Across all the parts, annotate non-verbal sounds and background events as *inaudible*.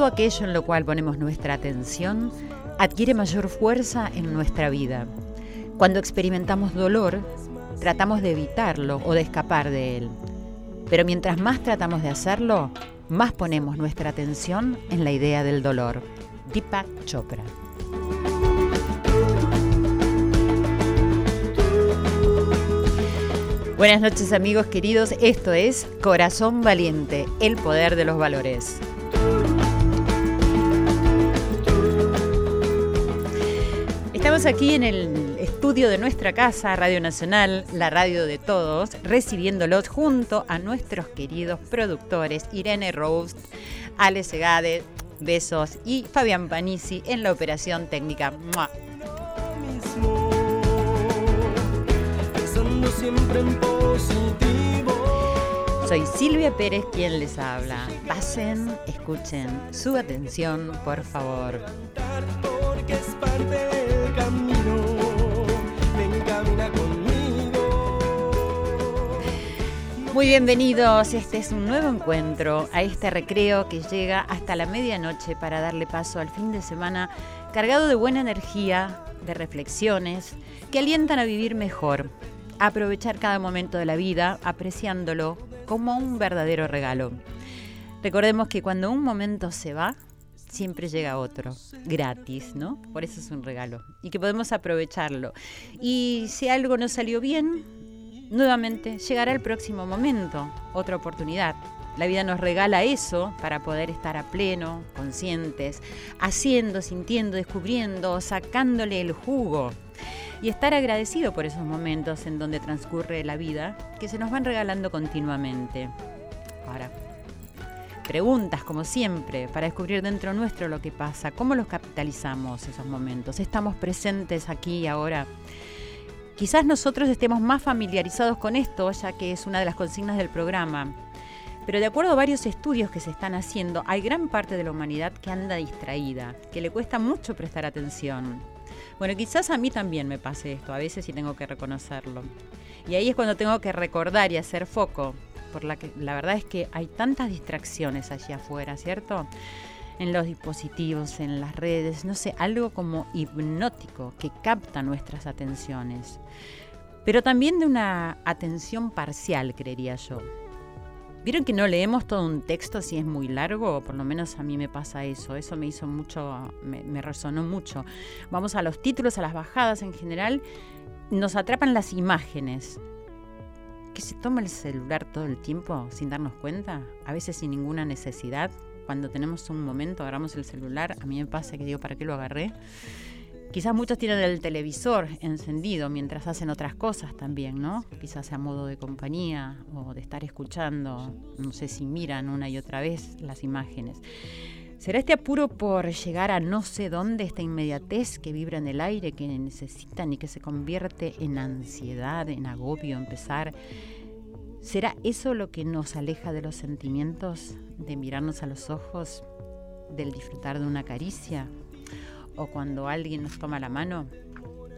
Todo aquello en lo cual ponemos nuestra atención adquiere mayor fuerza en nuestra vida. Cuando experimentamos dolor, tratamos de evitarlo o de escapar de él. Pero mientras más tratamos de hacerlo, más ponemos nuestra atención en la idea del dolor. Deepak Chopra. Buenas noches amigos queridos, esto es Corazón Valiente, el poder de los valores. Estamos aquí en el estudio de nuestra casa, Radio Nacional, la radio de todos, recibiéndolos junto a nuestros queridos productores Irene Roast, Ale Segade, besos y Fabián Panisi en la operación técnica. ¡Mua! Soy Silvia Pérez quien les habla. Pasen, escuchen, su atención, por favor. Muy bienvenidos, este es un nuevo encuentro a este recreo que llega hasta la medianoche para darle paso al fin de semana cargado de buena energía, de reflexiones que alientan a vivir mejor, aprovechar cada momento de la vida apreciándolo como un verdadero regalo. Recordemos que cuando un momento se va, siempre llega otro, gratis, ¿no? Por eso es un regalo y que podemos aprovecharlo. Y si algo no salió bien, nuevamente llegará el próximo momento, otra oportunidad. La vida nos regala eso para poder estar a pleno, conscientes, haciendo, sintiendo, descubriendo, sacándole el jugo y estar agradecido por esos momentos en donde transcurre la vida que se nos van regalando continuamente. Ahora, preguntas como siempre para descubrir dentro nuestro lo que pasa, cómo los capitalizamos esos momentos, estamos presentes aquí y ahora. Quizás nosotros estemos más familiarizados con esto, ya que es una de las consignas del programa. Pero de acuerdo a varios estudios que se están haciendo, hay gran parte de la humanidad que anda distraída, que le cuesta mucho prestar atención. Bueno, quizás a mí también me pase esto, a veces sí tengo que reconocerlo. Y ahí es cuando tengo que recordar y hacer foco, por la que la verdad es que hay tantas distracciones allí afuera, ¿cierto? En los dispositivos, en las redes, no sé, algo como hipnótico que capta nuestras atenciones. Pero también de una atención parcial, creería yo. ¿Vieron que no leemos todo un texto si es muy largo? Por lo menos a mí me pasa eso. Eso me hizo mucho, me, me resonó mucho. Vamos a los títulos, a las bajadas en general. Nos atrapan las imágenes. ¿Que se toma el celular todo el tiempo sin darnos cuenta? A veces sin ninguna necesidad. Cuando tenemos un momento, agarramos el celular. A mí me pasa que digo, ¿para qué lo agarré? Quizás muchos tienen el televisor encendido mientras hacen otras cosas también, ¿no? Quizás a modo de compañía o de estar escuchando, no sé si miran una y otra vez las imágenes. ¿Será este apuro por llegar a no sé dónde, esta inmediatez que vibra en el aire, que necesitan y que se convierte en ansiedad, en agobio, empezar? ¿Será eso lo que nos aleja de los sentimientos, de mirarnos a los ojos, del disfrutar de una caricia? o cuando alguien nos toma la mano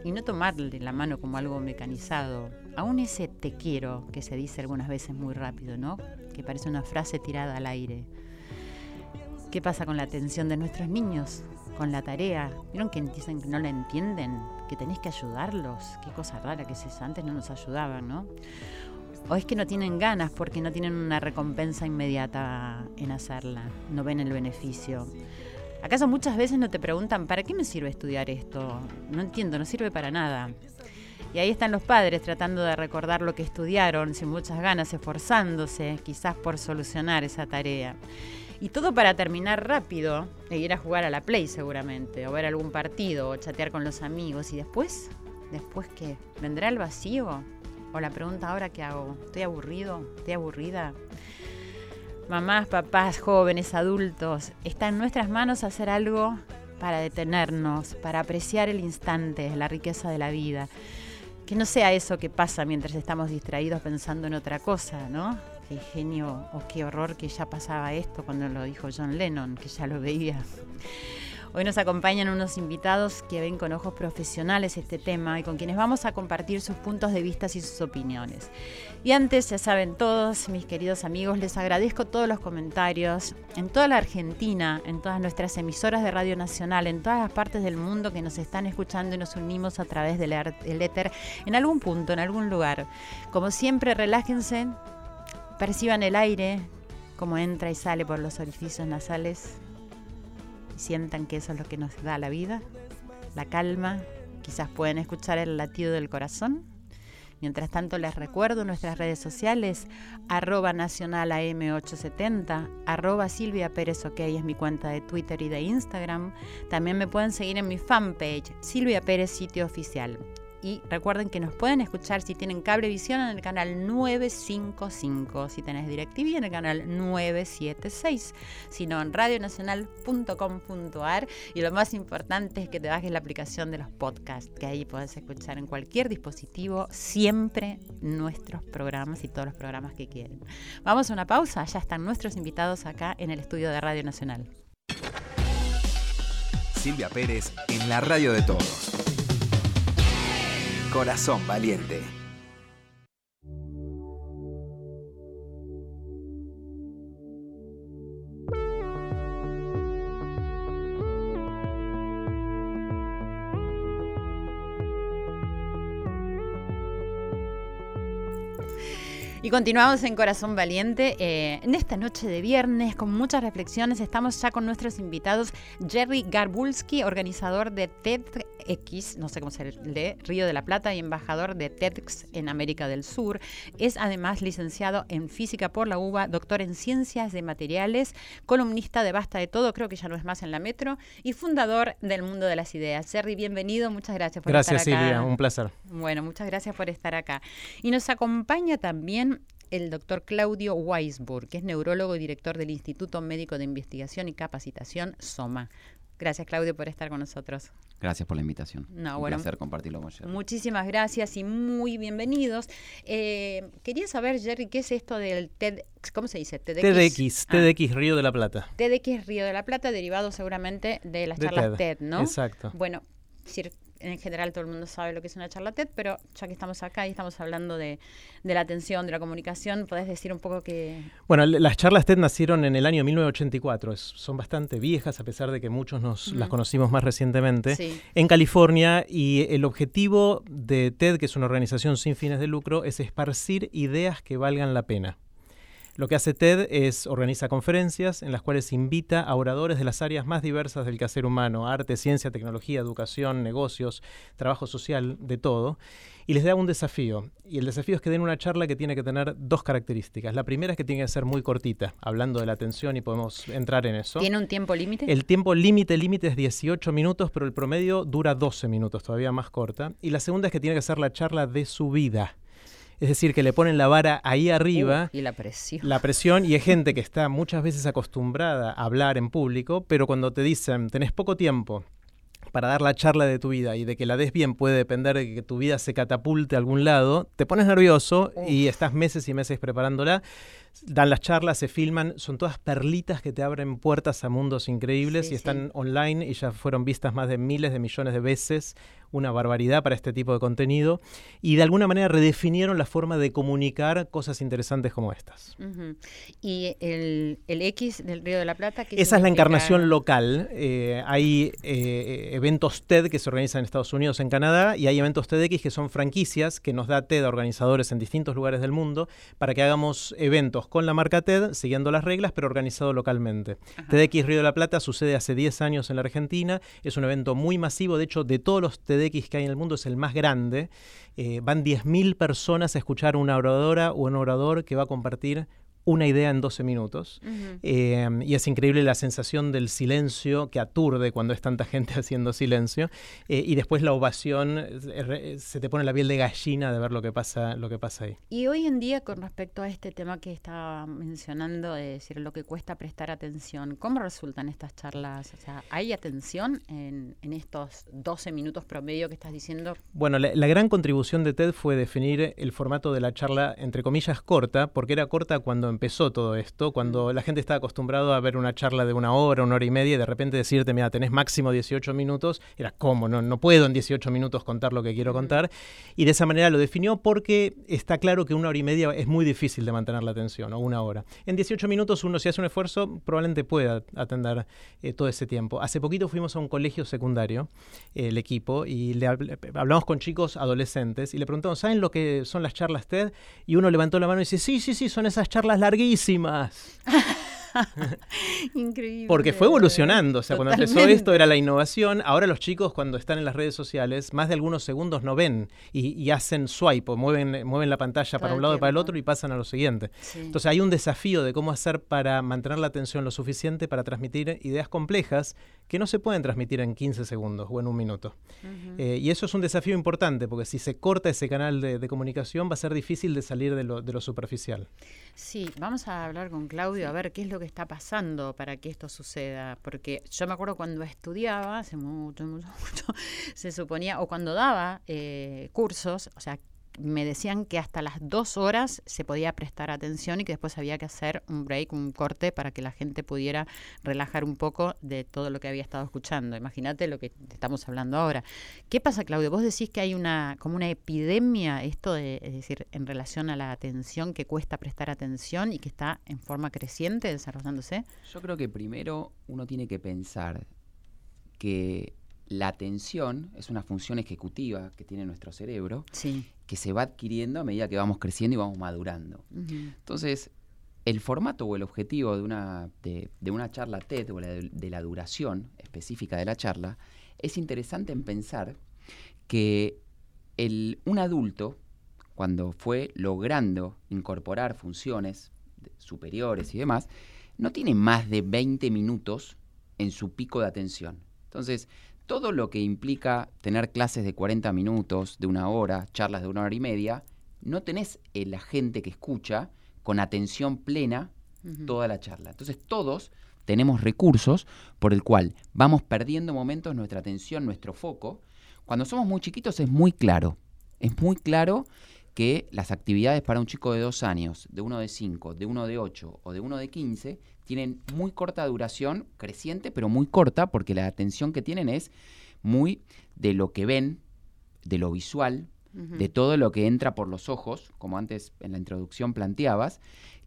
y no tomarle la mano como algo mecanizado, aún ese te quiero que se dice algunas veces muy rápido, ¿no? Que parece una frase tirada al aire. ¿Qué pasa con la atención de nuestros niños? Con la tarea. ¿Vieron que dicen que no la entienden? Que tenés que ayudarlos. Qué cosa rara que es esa. Antes no nos ayudaban, ¿no? O es que no tienen ganas porque no tienen una recompensa inmediata en hacerla. No ven el beneficio. ¿Acaso muchas veces no te preguntan, ¿para qué me sirve estudiar esto? No entiendo, no sirve para nada. Y ahí están los padres tratando de recordar lo que estudiaron, sin muchas ganas, esforzándose quizás por solucionar esa tarea. Y todo para terminar rápido e ir a jugar a la Play seguramente, o ver algún partido, o chatear con los amigos. ¿Y después? ¿Después qué? ¿Vendrá el vacío? O la pregunta ahora qué hago, ¿estoy aburrido? ¿Estoy aburrida? mamás, papás, jóvenes, adultos, está en nuestras manos hacer algo para detenernos, para apreciar el instante, la riqueza de la vida. Que no sea eso que pasa mientras estamos distraídos pensando en otra cosa, ¿no? Qué genio o qué horror que ya pasaba esto cuando lo dijo John Lennon, que ya lo veía. Hoy nos acompañan unos invitados que ven con ojos profesionales este tema y con quienes vamos a compartir sus puntos de vista y sus opiniones. Y antes, ya saben todos, mis queridos amigos, les agradezco todos los comentarios en toda la Argentina, en todas nuestras emisoras de Radio Nacional, en todas las partes del mundo que nos están escuchando y nos unimos a través del éter en algún punto, en algún lugar. Como siempre, relájense, perciban el aire, como entra y sale por los orificios nasales sientan que eso es lo que nos da la vida, la calma, quizás pueden escuchar el latido del corazón. Mientras tanto, les recuerdo nuestras redes sociales, arroba nacional AM870, arroba OK es mi cuenta de Twitter y de Instagram. También me pueden seguir en mi fanpage, Silvia Pérez Sitio Oficial. Y recuerden que nos pueden escuchar si tienen cablevisión en el canal 955, si tenés DirecTV en el canal 976, sino en radionacional.com.ar. Y lo más importante es que te bajes la aplicación de los podcasts, que ahí puedes escuchar en cualquier dispositivo siempre nuestros programas y todos los programas que quieren. Vamos a una pausa, ya están nuestros invitados acá en el estudio de Radio Nacional. Silvia Pérez en la radio de todos. Corazón Valiente. Continuamos en Corazón Valiente. Eh, en esta noche de viernes, con muchas reflexiones, estamos ya con nuestros invitados. Jerry Garbulski, organizador de TEDx, no sé cómo se lee, Río de la Plata y embajador de TEDx en América del Sur. Es además licenciado en física por la UBA, doctor en ciencias de materiales, columnista de Basta de Todo, creo que ya no es más en la Metro, y fundador del Mundo de las Ideas. Jerry, bienvenido, muchas gracias por estar acá. Gracias, Silvia, un placer. Bueno, muchas gracias por estar acá. Y nos acompaña también el doctor Claudio Weisburg, que es neurólogo y director del Instituto Médico de Investigación y Capacitación, SOMA. Gracias, Claudio, por estar con nosotros. Gracias por la invitación. No, Un bueno, placer compartirlo con Jerry. Muchísimas gracias y muy bienvenidos. Eh, quería saber, Jerry, ¿qué es esto del TED? ¿Cómo se dice? TEDx. TEDx, Ah, TEDx Río de la Plata. TEDx Río de la Plata, derivado seguramente de las De charlas TED, TED, ¿no? exacto. Bueno, en general todo el mundo sabe lo que es una charla TED, pero ya que estamos acá y estamos hablando de, de la atención, de la comunicación, ¿podés decir un poco que... Bueno, las charlas TED nacieron en el año 1984. es- son bastante viejas, a pesar de que muchos nos las conocimos más recientemente. Sí. En California, y el objetivo de TED, que es una organización sin fines de lucro, es esparcir ideas que valgan la pena. Lo que hace TED es organiza conferencias en las cuales invita a oradores de las áreas más diversas del quehacer humano, arte, ciencia, tecnología, educación, negocios, trabajo social, de todo, y les da un desafío. Y el desafío es que den una charla que tiene que tener dos características. La primera es que tiene que ser muy cortita, hablando de la atención y podemos entrar en eso. ¿Tiene un tiempo límite? El tiempo límite, límite es 18 minutos, pero el promedio dura 12 minutos, todavía más corta. Y la segunda es que tiene que ser la charla de su vida. Es decir, que le ponen la vara ahí arriba, Uh, y la presión. la presión, y hay gente que está muchas veces acostumbrada a hablar en público, pero cuando te dicen, tenés poco tiempo para dar la charla de tu vida y de que la des bien puede depender de que tu vida se catapulte a algún lado, te pones nervioso y estás meses y meses preparándola. Dan las charlas, se filman, son todas perlitas que te abren puertas a mundos increíbles Sí, y están sí. online y ya fueron vistas más de miles de millones de veces, una barbaridad para este tipo de contenido y de alguna manera redefinieron la forma de comunicar cosas interesantes como estas. Y el, el X del Río de la Plata. ¿qué Esa es la encarnación local. Eh, hay eh, eventos TED que se organizan en Estados Unidos, en Canadá, y hay eventos TEDx que son franquicias que nos da TED a organizadores en distintos lugares del mundo para que hagamos eventos con la marca TED, siguiendo las reglas, pero organizado localmente. Ajá. TEDx Río de la Plata sucede hace 10 años en la Argentina. Es un evento muy masivo. De hecho, de todos los TEDx que hay en el mundo, es el más grande. Eh, van 10.000 personas a escuchar una oradora o un orador que va a compartir una idea en 12 minutos. Eh, y es increíble la sensación del silencio que aturde cuando es tanta gente *laughs* haciendo silencio. Eh, y después la ovación, eh, re- se te pone la piel de gallina de ver lo que pasa, lo que pasa ahí. Y hoy en día, con respecto a este tema que estaba mencionando, de decir lo que cuesta prestar atención, ¿cómo resultan estas charlas? O sea, ¿hay atención en, en estos 12 minutos promedio que estás diciendo? Bueno, la, la gran contribución de TED fue definir el formato de la charla, entre comillas, corta, porque era corta cuando empezó todo esto, cuando la gente estaba acostumbrado a ver una charla de una hora, una hora y media, y de repente decirte, mira, tenés máximo 18 minutos, era como, no, no puedo en 18 minutos contar lo que quiero contar, y de esa manera lo definió porque está claro que una hora y media es muy difícil de mantener la atención, o una hora. En 18 minutos uno, si hace un esfuerzo, probablemente pueda atender eh, todo ese tiempo. Hace poquito fuimos a un colegio secundario, eh, el equipo, y le habl- hablamos con chicos adolescentes y le preguntamos, ¿saben lo que son las charlas TED? Y uno levantó la mano y dice, sí, sí, sí, son esas charlas larguísimas. *laughs* *laughs* Increíble. Porque fue evolucionando, o sea, cuando empezó esto era la innovación, ahora los chicos cuando están en las redes sociales, más de algunos segundos no ven y, y hacen swipe o mueven, mueven la pantalla Todo para un lado y para el otro y pasan a lo siguiente. Sí. Entonces hay un desafío de cómo hacer para mantener la atención lo suficiente para transmitir ideas complejas que no se pueden transmitir en 15 segundos o en un minuto. Eh, y eso es un desafío importante porque si se corta ese canal de, de comunicación va a ser difícil de salir de lo, de lo superficial. Sí, vamos a hablar con Claudio a ver qué es lo que está pasando para que esto suceda. Porque yo me acuerdo cuando estudiaba, hace mucho, mucho, *laughs* mucho, se suponía, o cuando daba eh, cursos, o sea, me decían que hasta las dos horas se podía prestar atención y que después había que hacer un break, un corte, para que la gente pudiera relajar un poco de todo lo que había estado escuchando. Imagínate lo que estamos hablando ahora. ¿Qué pasa, Claudio? Vos decís que hay una como una epidemia, esto de, es decir, en relación a la atención, que cuesta prestar atención y que está en forma creciente desarrollándose. Yo creo que primero uno tiene que pensar que la atención es una función ejecutiva que tiene nuestro cerebro Sí. Que se va adquiriendo a medida que vamos creciendo y vamos madurando. Entonces, el formato o el objetivo de una, de, de una charla TED o la de, la duración específica de la charla, es interesante en pensar que el, un adulto, cuando fue logrando incorporar funciones superiores y demás, no tiene más de 20 minutos en su pico de atención. Entonces, todo lo que implica tener clases de 40 minutos, de una hora, charlas de una hora y media, no tenés el agente que escucha con atención plena toda la charla. Entonces todos tenemos recursos por el cual vamos perdiendo momentos nuestra atención, nuestro foco. Cuando somos muy chiquitos es muy claro. Es muy claro que las actividades para un chico de dos años, de uno de cinco, de uno de ocho o de uno de quince, tienen muy corta duración, creciente, pero muy corta, porque la atención que tienen es muy de lo que ven, de lo visual, de todo lo que entra por los ojos, como antes en la introducción planteabas,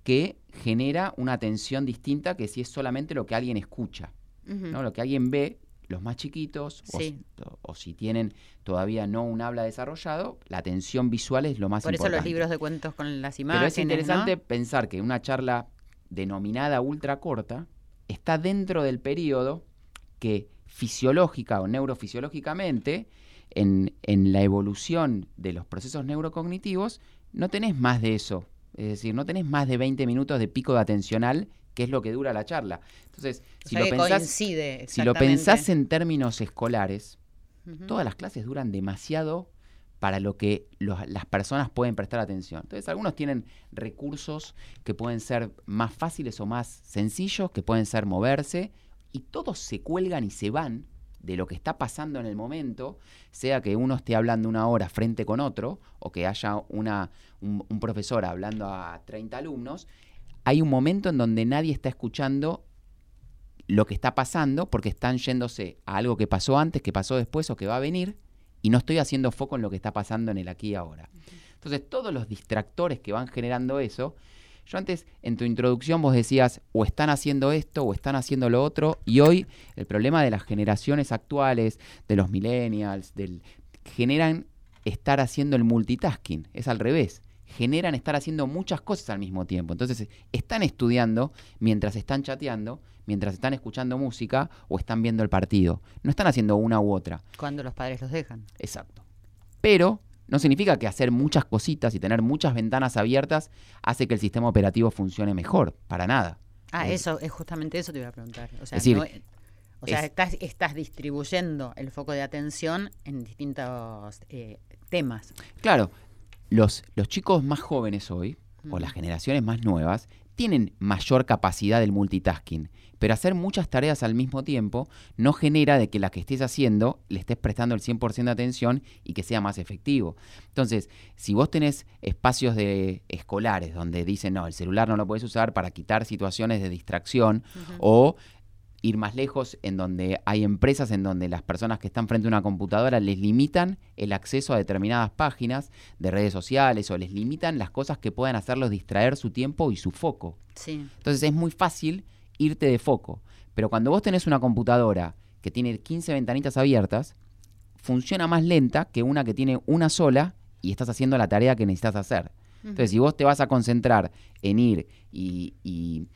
que genera una atención distinta que si es solamente lo que alguien escucha. ¿no? Lo que alguien ve, los más chiquitos, o Sí. s- o, o si tienen todavía no un habla desarrollado, la atención visual es lo más Por eso importante. los libros de cuentos con las imágenes. Pero es interesante ¿no? pensar que una charla denominada ultra corta está dentro del periodo que fisiológica o neurofisiológicamente, en, en la evolución de los procesos neurocognitivos, no tenés más de eso. Es decir, no tenés más de 20 minutos de pico de atencional, que es lo que dura la charla. Entonces, O si lo, pensás, coincide, si lo pensás en términos escolares, todas las clases duran demasiado para lo que los- las personas pueden prestar atención. Entonces, algunos tienen recursos que pueden ser más fáciles o más sencillos, que pueden ser moverse, y todos se cuelgan y se van de lo que está pasando en el momento, sea que uno esté hablando una hora frente con otro, o que haya una, un, un profesor hablando a 30 alumnos, hay un momento en donde nadie está escuchando lo que está pasando porque están yéndose a algo que pasó antes, que pasó después o que va a venir y no estoy haciendo foco en lo que está pasando en el aquí y ahora. Entonces, todos los distractores que van generando eso, yo antes en tu introducción vos decías o están haciendo esto o están haciendo lo otro y hoy el problema de las generaciones actuales, de los millennials, del generan estar haciendo el multitasking, es al revés. Generan estar haciendo muchas cosas al mismo tiempo. Entonces, están estudiando mientras están chateando, mientras están escuchando música o están viendo el partido. No están haciendo una u otra. Cuando los padres los dejan. Exacto. Pero No significa que hacer muchas cositas y tener muchas ventanas abiertas hace que el sistema operativo funcione mejor, para nada. Ah, Es- eso es justamente eso te iba a preguntar. O sea, Es decir, no- o sea es- estás, estás distribuyendo el foco de atención en distintos eh, temas. Claro, los, los chicos más jóvenes hoy, o las generaciones más nuevas, tienen mayor capacidad del multitasking, pero hacer muchas tareas al mismo tiempo no genera de que la que estés haciendo le estés prestando el 100% de atención y que sea más efectivo. Entonces, si vos tenés espacios de escolares donde dicen, no, el celular no lo puedes usar para quitar situaciones de distracción o ir más lejos, en donde hay empresas en donde las personas que están frente a una computadora les limitan el acceso a determinadas páginas de redes sociales o les limitan las cosas que puedan hacerlos distraer su tiempo y su foco. Sí. Entonces es muy fácil irte de foco. Pero cuando vos tenés una computadora que tiene 15 ventanitas abiertas, funciona más lenta que una que tiene una sola y estás haciendo la tarea que necesitas hacer. Entonces, si vos te vas a concentrar en ir y, y,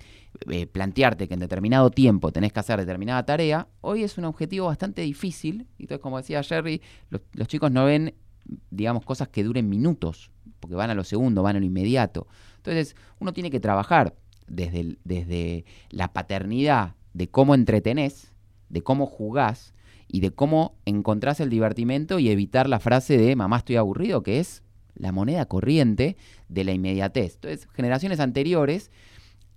eh, plantearte que en determinado tiempo tenés que hacer determinada tarea, hoy es un objetivo bastante difícil. Y Entonces, como decía Jerry, los, los chicos no ven, digamos, cosas que duren minutos, porque van a lo segundo, van a lo inmediato. Entonces, uno tiene que trabajar desde, el- desde la paternidad de cómo entretenés, de cómo jugás y de cómo encontrás el divertimento y evitar la frase de mamá estoy aburrido, que es la moneda corriente de la inmediatez. Entonces, generaciones anteriores,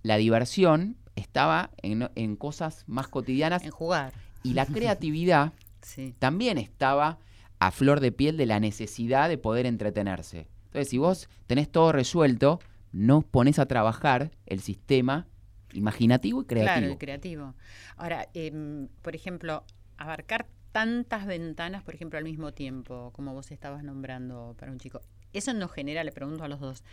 la diversión estaba en, en cosas más cotidianas En jugar. y la creatividad *laughs* Sí. también estaba a flor de piel de la necesidad de poder entretenerse. Entonces, si vos tenés todo resuelto, no pones a trabajar el sistema imaginativo y creativo. Claro, el creativo. Ahora, em, por ejemplo, abarcar tantas ventanas, por ejemplo, al mismo tiempo, como vos estabas nombrando para un chico, ¿eso no genera, le pregunto a los dos,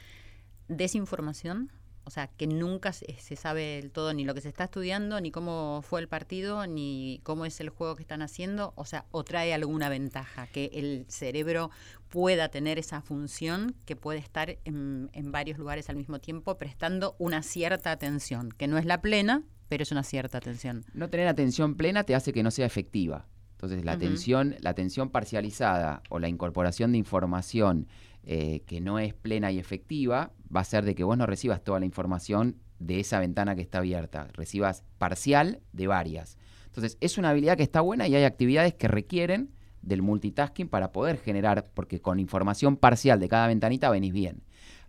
desinformación? O sea, que nunca se, se sabe del todo ni lo que se está estudiando, ni cómo fue el partido, ni cómo es el juego que están haciendo. O sea, o trae alguna ventaja, que el cerebro pueda tener esa función, que puede estar en, en varios lugares al mismo tiempo, prestando una cierta atención, que no es la plena, pero es una cierta atención. No tener atención plena te hace que no sea efectiva. Entonces, la atención, la atención parcializada o la incorporación de información eh, que no es plena y efectiva va a ser de que vos no recibas toda la información de esa ventana que está abierta, recibas parcial de varias. Entonces, es una habilidad que está buena y hay actividades que requieren del multitasking para poder generar, porque con información parcial de cada ventanita venís bien.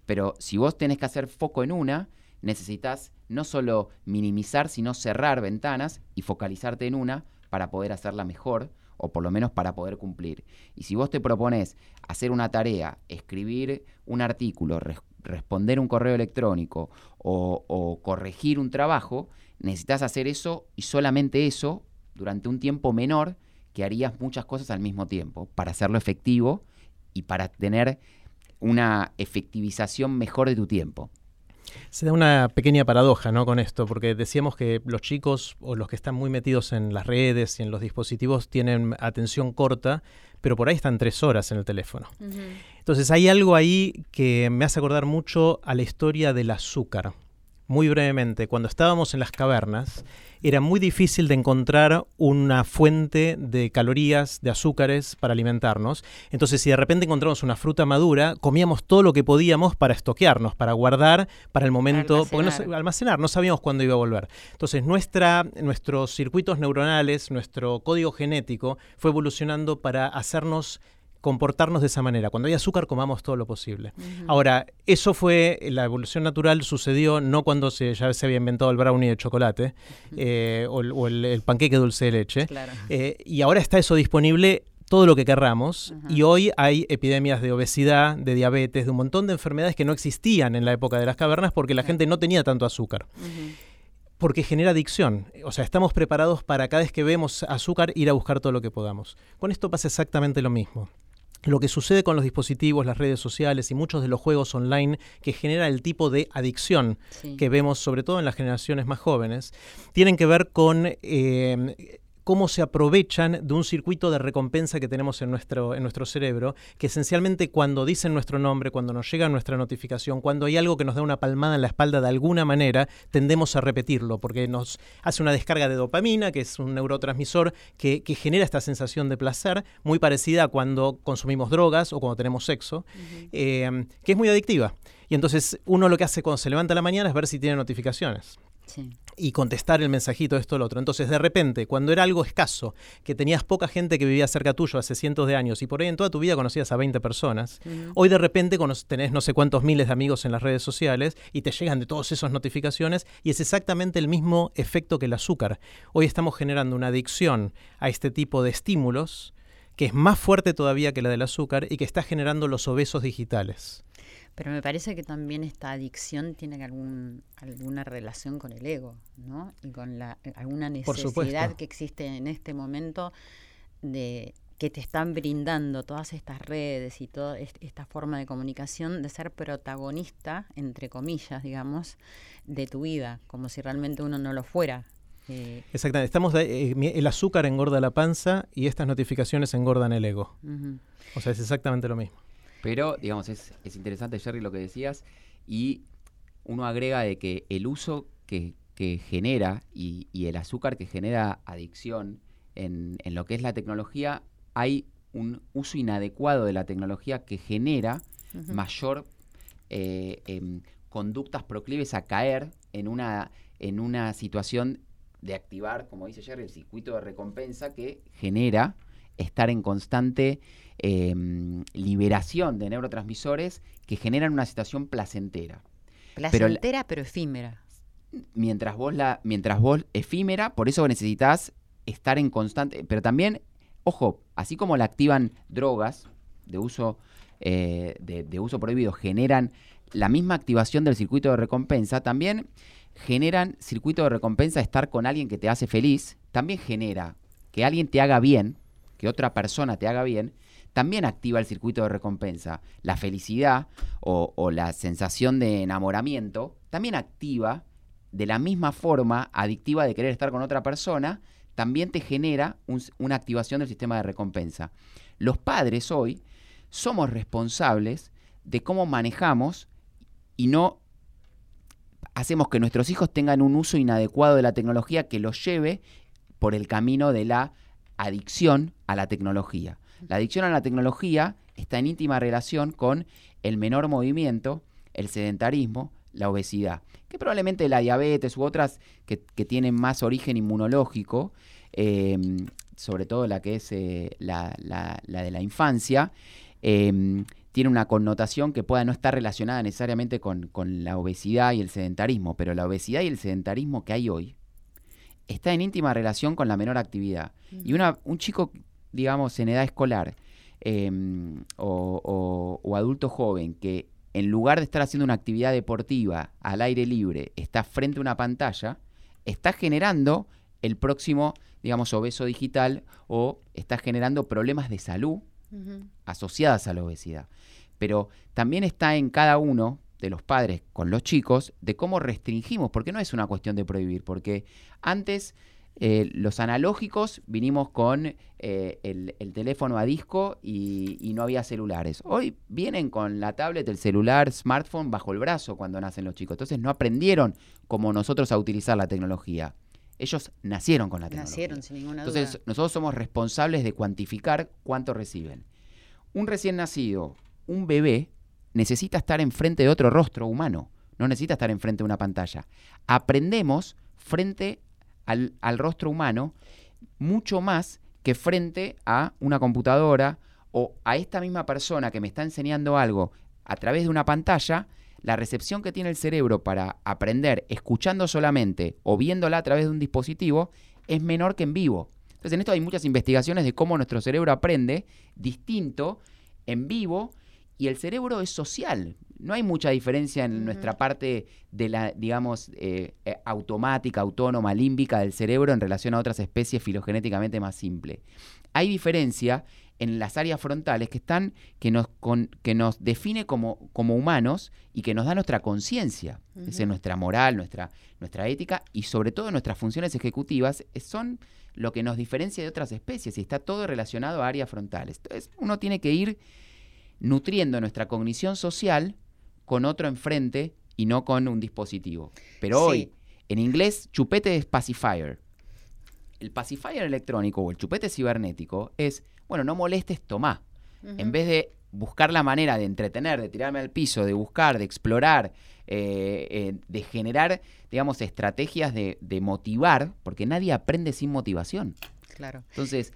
Pero si vos tenés que hacer foco en una, necesitas no solo minimizar, sino cerrar ventanas y focalizarte en una para poder hacerla mejor o por lo menos para poder cumplir. Y si vos te propones hacer una tarea, escribir un artículo, res- responder un correo electrónico o, o corregir un trabajo, necesitas hacer eso y solamente eso durante un tiempo menor que harías muchas cosas al mismo tiempo para hacerlo efectivo y para tener una efectivización mejor de tu tiempo. Se da una pequeña paradoja ¿no? con esto, porque decíamos que los chicos o los que están muy metidos en las redes y en los dispositivos tienen atención corta, pero por ahí están tres horas en el teléfono. Entonces hay algo ahí que me hace acordar mucho a la historia del azúcar. Muy brevemente, cuando estábamos en las cavernas, era muy difícil de encontrar una fuente de calorías, de azúcares para alimentarnos. Entonces, si de repente encontramos una fruta madura, comíamos todo lo que podíamos para estoquearnos, para guardar para el momento, porque no, almacenar. almacenar, no sabíamos cuándo iba a volver. Entonces, nuestra, nuestros circuitos neuronales, nuestro código genético fue evolucionando para hacernos comportarnos de esa manera. Cuando hay azúcar, comamos todo lo posible. Ahora, eso fue, la evolución natural sucedió no cuando se, ya se había inventado el brownie de chocolate eh, o, el, o el- el panqueque dulce de leche. Claro. Eh, y ahora está eso disponible todo lo que querramos y hoy hay epidemias de obesidad, de diabetes, de un montón de enfermedades que no existían en la época de las cavernas porque la gente no tenía tanto azúcar. Porque genera adicción. O sea, estamos preparados para cada vez que vemos azúcar ir a buscar todo lo que podamos. Con esto pasa exactamente lo mismo. Lo que sucede con los dispositivos, las redes sociales y muchos de los juegos online que genera el tipo de adicción Sí. que vemos sobre todo en las generaciones más jóvenes, tienen que ver con eh, cómo se aprovechan de un circuito de recompensa que tenemos en nuestro, en nuestro cerebro, que esencialmente cuando dicen nuestro nombre, cuando nos llega nuestra notificación, cuando hay algo que nos da una palmada en la espalda de alguna manera, tendemos a repetirlo, porque nos hace una descarga de dopamina, que es un neurotransmisor que, que genera esta sensación de placer, muy parecida a cuando consumimos drogas o cuando tenemos sexo, eh, que es muy adictiva. Y entonces uno lo que hace cuando se levanta a la mañana es ver si tiene notificaciones Sí. Y contestar el mensajito, esto, lo otro. Entonces, de repente, cuando era algo escaso, que tenías poca gente que vivía cerca tuyo hace cientos de años y por ahí en toda tu vida conocías a 20 personas, hoy de repente tenés no sé cuántos miles de amigos en las redes sociales y te llegan de todas esas notificaciones y es exactamente el mismo efecto que el azúcar. Hoy estamos generando una adicción a este tipo de estímulos que es más fuerte todavía que la del azúcar y que está generando los obesos digitales. Pero me parece que también esta adicción tiene algún, alguna relación con el ego, ¿no? Y con la, alguna necesidad que existe en este momento de que te están brindando todas estas redes y toda est- esta forma de comunicación de ser protagonista, entre comillas, digamos, de tu vida, como si realmente uno no lo fuera. Eh, Exactamente. Estamos de- eh, mi- el azúcar engorda la panza y estas notificaciones engordan el ego. O sea, es exactamente lo mismo. Pero, digamos, es, es interesante, Jerry, lo que decías, y uno agrega de que el uso que, que genera y, y el azúcar que genera adicción en, en lo que es la tecnología, hay un uso inadecuado de la tecnología que genera mayor eh, em, conductas proclives a caer en una, en una situación de activar, como dice Jerry, el circuito de recompensa que genera estar en constante em, liberación de neurotransmisores que generan una situación placentera. Pero la- Placentera, pero efímera. Mientras vos la, mientras vos efímera, por eso necesitas estar en constante, pero también, ojo, así como la activan drogas de uso, eh, de, de uso prohibido, generan la misma activación del circuito de recompensa, también generan circuito de recompensa estar con alguien que te hace feliz, también genera que alguien te haga bien, que otra persona te haga bien, también activa el circuito de recompensa. La felicidad o, la sensación de enamoramiento también activa de la misma forma adictiva de querer estar con otra persona, también te genera una activación del sistema de recompensa. Los padres hoy somos responsables de cómo manejamos y no hacemos que nuestros hijos tengan un uso inadecuado de la tecnología que los lleve por el camino de la adicción a la tecnología. La adicción a la tecnología está en íntima relación con el menor movimiento, el sedentarismo, la obesidad, que probablemente la diabetes u otras que, tienen más origen inmunológico, eh, sobre todo la que es eh, la, la- la de la infancia, eh, tiene una connotación que pueda no estar relacionada necesariamente con la obesidad y el sedentarismo, pero la obesidad y el sedentarismo que hay hoy está en íntima relación con la menor actividad. Y una, un chico, digamos, en edad escolar eh, o, o- o adulto joven que en lugar de estar haciendo una actividad deportiva al aire libre, está frente a una pantalla, está generando el próximo, digamos, obeso digital o está generando problemas de salud Ujú. asociadas a la obesidad. Pero también está en cada uno de los padres con los chicos de cómo restringimos, porque no es una cuestión de prohibir, porque antes eh, los analógicos vinimos con eh, el, el teléfono a disco y, y no había celulares. Hoy vienen con la tablet, el celular, smartphone bajo el brazo cuando nacen los chicos. Entonces no aprendieron como nosotros a utilizar la tecnología. Ellos nacieron con la tecnología. Nacieron sin ninguna Entonces, duda. nosotros somos responsables de cuantificar cuánto reciben. Un recién nacido, un bebé, necesita estar enfrente de otro rostro humano, no necesita estar enfrente de una pantalla. Aprendemos frente al, al rostro humano mucho más que frente a una computadora o a esta misma persona que me está enseñando algo a través de una pantalla, la recepción que tiene el cerebro para aprender escuchando solamente o viéndola a través de un dispositivo es menor que en vivo. Entonces en esto hay muchas investigaciones de cómo nuestro cerebro aprende distinto en vivo y el cerebro es social. No hay mucha diferencia en nuestra parte de la, digamos, eh, eh, automática, autónoma, límbica del cerebro en relación a otras especies filogenéticamente más simples. Hay diferencia en las áreas frontales que están, que nos, con- que nos define como, como humanos y que nos da nuestra conciencia, es decir, nuestra moral, nuestra, nuestra ética y sobre todo nuestras funciones ejecutivas eh, son lo que nos diferencia de otras especies y está todo relacionado a áreas frontales. Entonces uno tiene que ir nutriendo nuestra cognición social con otro enfrente y no con un dispositivo. Pero Sí. hoy, en inglés, chupete es pacifier. El pacifier electrónico o el chupete cibernético es, bueno, no molestes, tomá. En vez de buscar la manera de entretener, de tirarme al piso, de buscar, de explorar, eh, eh, de generar, digamos, estrategias de, de motivar, porque nadie aprende sin motivación. Claro. Entonces,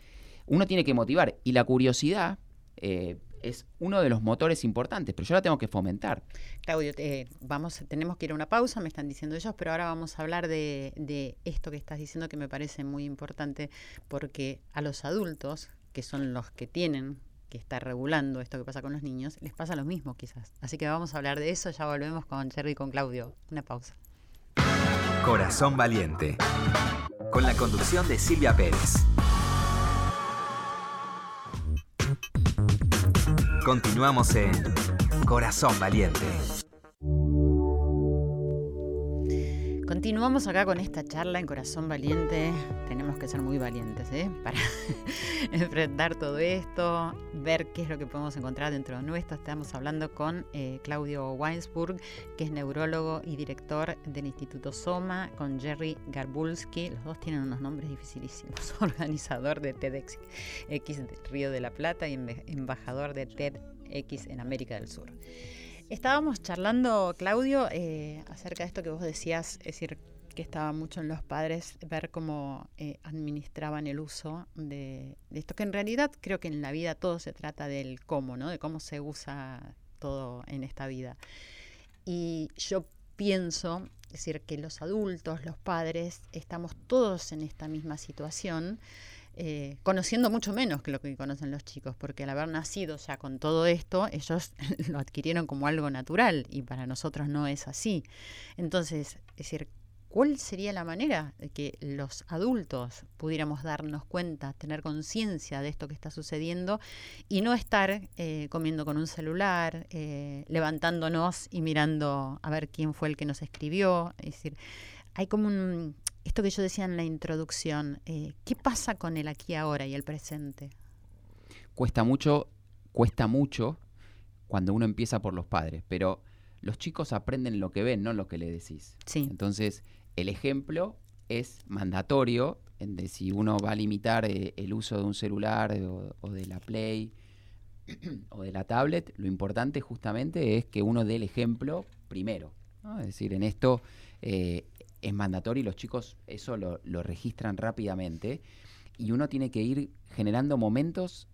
uno tiene que motivar y la curiosidad eh, es uno de los motores importantes, pero yo la tengo que fomentar. Claudio, eh, vamos, tenemos que ir a una pausa, me están diciendo ellos, pero ahora vamos a hablar de, de esto que estás diciendo que me parece muy importante, porque a los adultos, que son los que tienen que estar regulando esto que pasa con los niños, les pasa lo mismo quizás. Así que vamos a hablar de eso, ya volvemos con Jerry y con Claudio. Una pausa. Corazón Valiente. Con la conducción de Silvia Pérez. Continuamos en Corazón Valiente. Continuamos acá con esta charla en Corazón Valiente. Tenemos que ser muy valientes ¿eh? *laughs* para *laughs* enfrentar todo esto, ver qué es lo que podemos encontrar dentro de nuestro. Estamos hablando con eh, Claudio Weinsburg, que es neurólogo y director del Instituto Soma, con Jerry Garbulski. Los dos tienen unos nombres dificilísimos. *laughs* Organizador de TEDx X Río de la Plata y embajador de TEDx en América del Sur. Estábamos charlando, Claudio, eh, acerca de esto que vos decías, es decir, que estaba mucho en los padres ver cómo eh, administraban el uso de, de esto, que en realidad creo que en la vida todo se trata del cómo, ¿no? De cómo se usa todo en esta vida. Y yo pienso, es decir, que los adultos, los padres, estamos todos en esta misma situación, eh, conociendo mucho menos que lo que conocen los chicos, porque al haber nacido ya con todo esto, ellos *laughs* lo adquirieron como algo natural y para nosotros no es así. Entonces, es decir, ¿cuál sería la manera de que los adultos pudiéramos darnos cuenta, tener conciencia de esto que está sucediendo y no estar eh, comiendo con un celular, eh, levantándonos y mirando a ver quién fue el que nos escribió? Es decir, hay como un, esto que yo decía en la introducción, eh, ¿qué pasa con el aquí ahora y el presente? Cuesta mucho, cuesta mucho cuando uno empieza por los padres, pero los chicos aprenden lo que ven, no lo que le decís. Sí. Entonces, el ejemplo es mandatorio en de si uno va a limitar eh, el uso de un celular o, o de la Play *clears throat* o de la tablet, lo importante justamente es que uno dé el ejemplo primero. ¿no? Es decir, en esto eh, es mandatorio y los chicos eso lo, lo registran rápidamente y uno tiene que ir generando momentos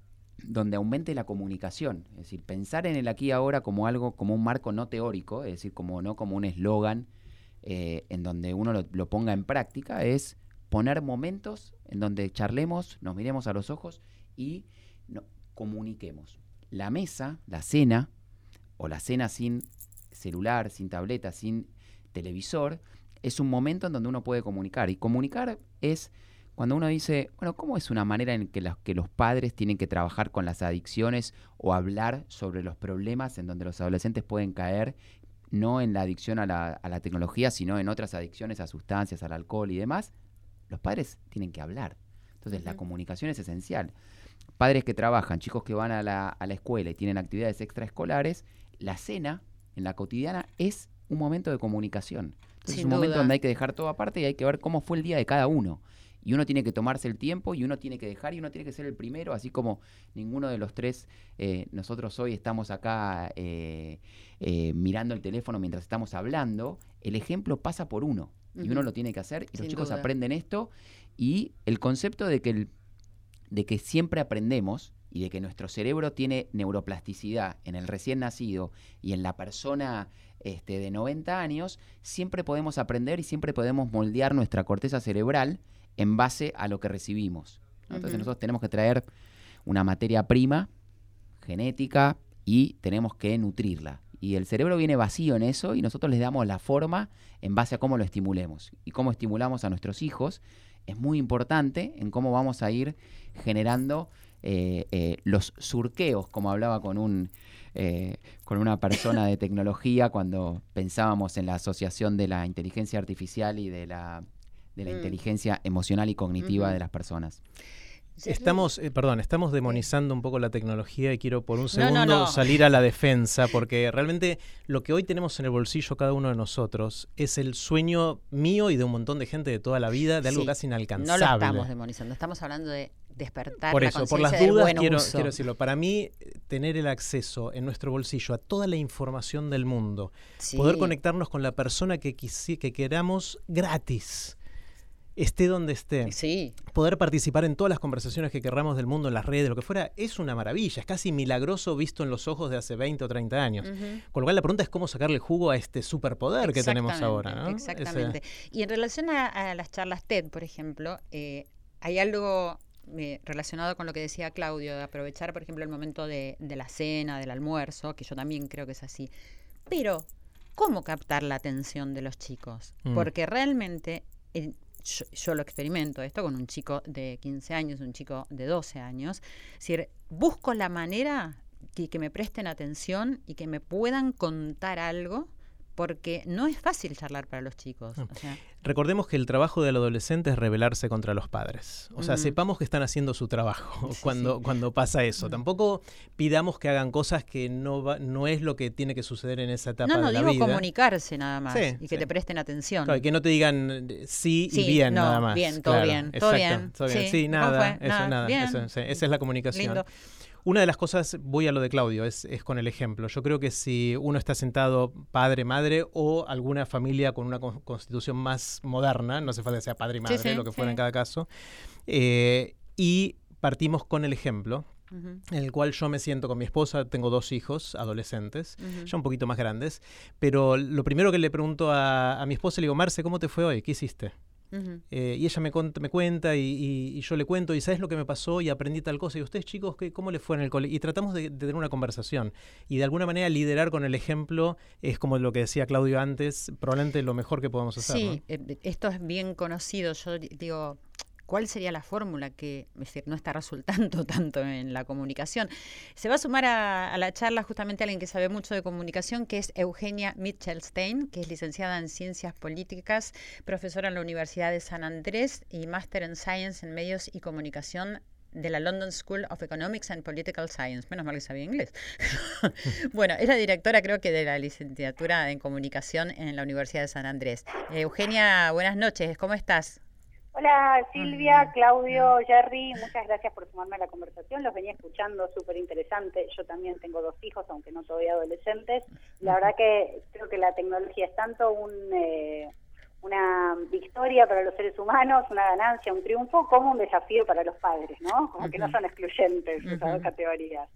donde aumente la comunicación, es decir, pensar en el aquí y ahora como algo, como un marco no teórico, es decir, como no como un eslogan eh, en donde uno lo, lo ponga en práctica, es poner momentos en donde charlemos, nos miremos a los ojos y no, comuniquemos. La mesa, la cena, o la cena sin celular, sin tableta, sin televisor, es un momento en donde uno puede comunicar. Y comunicar es cuando uno dice, bueno, ¿cómo es una manera en que, las- que los padres tienen que trabajar con las adicciones o hablar sobre los problemas en donde los adolescentes pueden caer, no en la adicción a la, a la tecnología, sino en otras adicciones a sustancias, al alcohol y demás? Los padres tienen que hablar. Entonces, la comunicación es esencial. Padres que trabajan, chicos que van a la, a la escuela y tienen actividades extraescolares, la cena en la cotidiana es un momento de comunicación. Entonces, es un momento donde hay que dejar todo aparte y hay que ver cómo fue el día de cada uno. Y uno tiene que tomarse el tiempo y uno tiene que dejar y uno tiene que ser el primero, así como ninguno de los tres, eh, nosotros hoy estamos acá eh, eh, mirando el teléfono mientras estamos hablando, el ejemplo pasa por uno y uno lo tiene que hacer y Sin los chicos duda. aprenden esto y el concepto de que, el- de que siempre aprendemos y de que nuestro cerebro tiene neuroplasticidad en el recién nacido y en la persona este, de 90 años, siempre podemos aprender y siempre podemos moldear nuestra corteza cerebral en base a lo que recibimos. ¿no? Entonces nosotros tenemos que traer una materia prima genética y tenemos que nutrirla. Y el cerebro viene vacío en eso y nosotros les damos la forma en base a cómo lo estimulemos. Y cómo estimulamos a nuestros hijos es muy importante en cómo vamos a ir generando eh, eh, los surqueos, como hablaba con un eh, con una persona de tecnología cuando pensábamos en la asociación de la inteligencia artificial y de la, de la Mm. inteligencia emocional y cognitiva de las personas. Estamos, eh, perdón, estamos demonizando un poco la tecnología y quiero por un No, segundo no, no. salir a la defensa, porque realmente lo que hoy tenemos en el bolsillo cada uno de nosotros es el sueño mío y de un montón de gente de toda la vida de algo Sí, casi No inalcanzable. lo estamos demonizando, estamos hablando de despertar Por la eso, por las del dudas buen quiero, uso. quiero decirlo. Para mí, tener el acceso en nuestro bolsillo a toda la información del mundo, Sí. poder conectarnos con la persona que, quisi- que queramos gratis, esté donde esté, Sí, poder participar en todas las conversaciones que querramos del mundo, en las redes, lo que fuera, es una maravilla, es casi milagroso visto en los ojos de hace 20 o 30 años. Ujú. Con lo cual la pregunta es cómo sacarle jugo a este superpoder que tenemos ahora. ¿no? Ese- Exactamente. Y en relación a, a las charlas TED, por ejemplo, eh, hay algo eh, relacionado con lo que decía Claudio, de aprovechar, por ejemplo, el momento de, de la cena, del almuerzo, que yo también creo que es así. Pero, ¿cómo captar la atención de los chicos? Mm. Porque realmente... eh, yo, yo lo experimento esto con un chico de 15 años, un chico de 12 años. Es decir, busco la manera que, que me presten atención y que me puedan contar algo, porque no es fácil charlar para los chicos. Mm. O sea, Recordemos que el trabajo del adolescente es rebelarse contra los padres. O sea, sepamos que están haciendo su trabajo Sí, *laughs* cuando, sí. cuando pasa eso. Tampoco pidamos que hagan cosas que no, va- no es lo que tiene que suceder en esa etapa no, no, de la digo vida. comunicarse nada más Sí, y que te presten atención. Claro, y que no te digan eh, sí, y bien no, nada más. bien, todo Claro, bien, todo exacto, bien, todo bien. sí, Sí, ¿cómo nada, eso, Nada, eso, sí, esa es la comunicación. Lindo. Una de las cosas, voy a lo de Claudio, es, es con el ejemplo. Yo creo que si uno está sentado padre, madre o alguna familia con una con- constitución más moderna, no hace falta que sea padre y madre, sí, lo que fuera sí. en cada caso, eh, y partimos con el ejemplo, en el cual yo me siento con mi esposa, tengo dos hijos adolescentes, ujú. ya un poquito más grandes, pero lo primero que le pregunto a, a mi esposa, le digo, Marce, ¿cómo te fue hoy? ¿Qué hiciste? Eh, y ella me, me cuenta y, y- y yo le cuento, y sabes lo que me pasó y aprendí tal cosa. Y ustedes, chicos, ¿qué, ¿cómo les fue en el colegio? Y tratamos de, de tener una conversación. Y de alguna manera liderar con el ejemplo es como lo que decía Claudio antes, probablemente lo mejor que podemos hacer. Sí, eh, esto es bien conocido. Yo di- digo, ¿cuál sería la fórmula que es decir, no está resultando *laughs* tanto en la comunicación? Se va a sumar a, la charla justamente alguien que sabe mucho de comunicación, que es Eugenia Mitchelstein, que es licenciada en Ciencias Políticas, profesora en la Universidad de San Andrés y máster en Science en Medios y Comunicación de la London School of Economics and Political Science. Menos mal que sabía inglés. *laughs* bueno, es la directora creo que de la licenciatura en comunicación en la Universidad de San Andrés. Eugenia, buenas noches, ¿cómo estás? Hola Silvia, Claudio, Jerry, muchas gracias por sumarme a la conversación. Los venía escuchando, súper interesante. Yo también tengo dos hijos, aunque no todavía adolescentes. La verdad que creo que la tecnología es tanto un, eh, una victoria para los seres humanos, una ganancia, un triunfo, como un desafío para los padres, ¿no? Como que no son excluyentes esas dos categorías.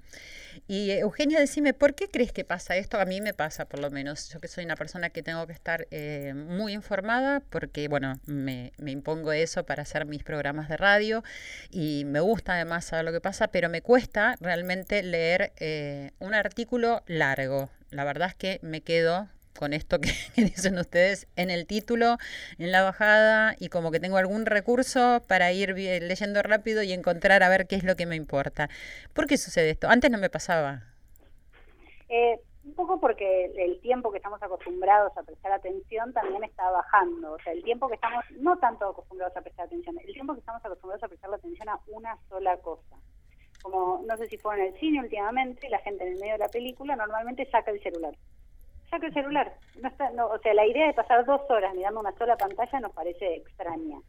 Y Eugenia, decime, ¿por qué crees que pasa esto? A mí me pasa, por lo menos. Yo que soy una persona que tengo que estar eh, muy informada, porque, bueno, me, me impongo eso para hacer mis programas de radio y me gusta además saber lo que pasa, pero me cuesta realmente leer eh, un artículo largo. La verdad es que me quedo con esto *laughs* que, dicen ustedes en el título, en la bajada, y como que tengo algún recurso para ir leyendo rápido y encontrar a ver qué es lo que me importa. ¿Por qué sucede esto? Antes no me pasaba. Eh, un poco porque el tiempo que estamos acostumbrados a prestar atención también está bajando. O sea, el tiempo que estamos, no tanto acostumbrados a prestar atención, el tiempo que estamos acostumbrados a prestar atención a una sola cosa. Como, no sé si fue en el cine últimamente, la gente en el medio de la película normalmente saca el celular. Saca el celular. No está, no, o sea, la idea de pasar dos horas mirando una sola pantalla nos parece extraña.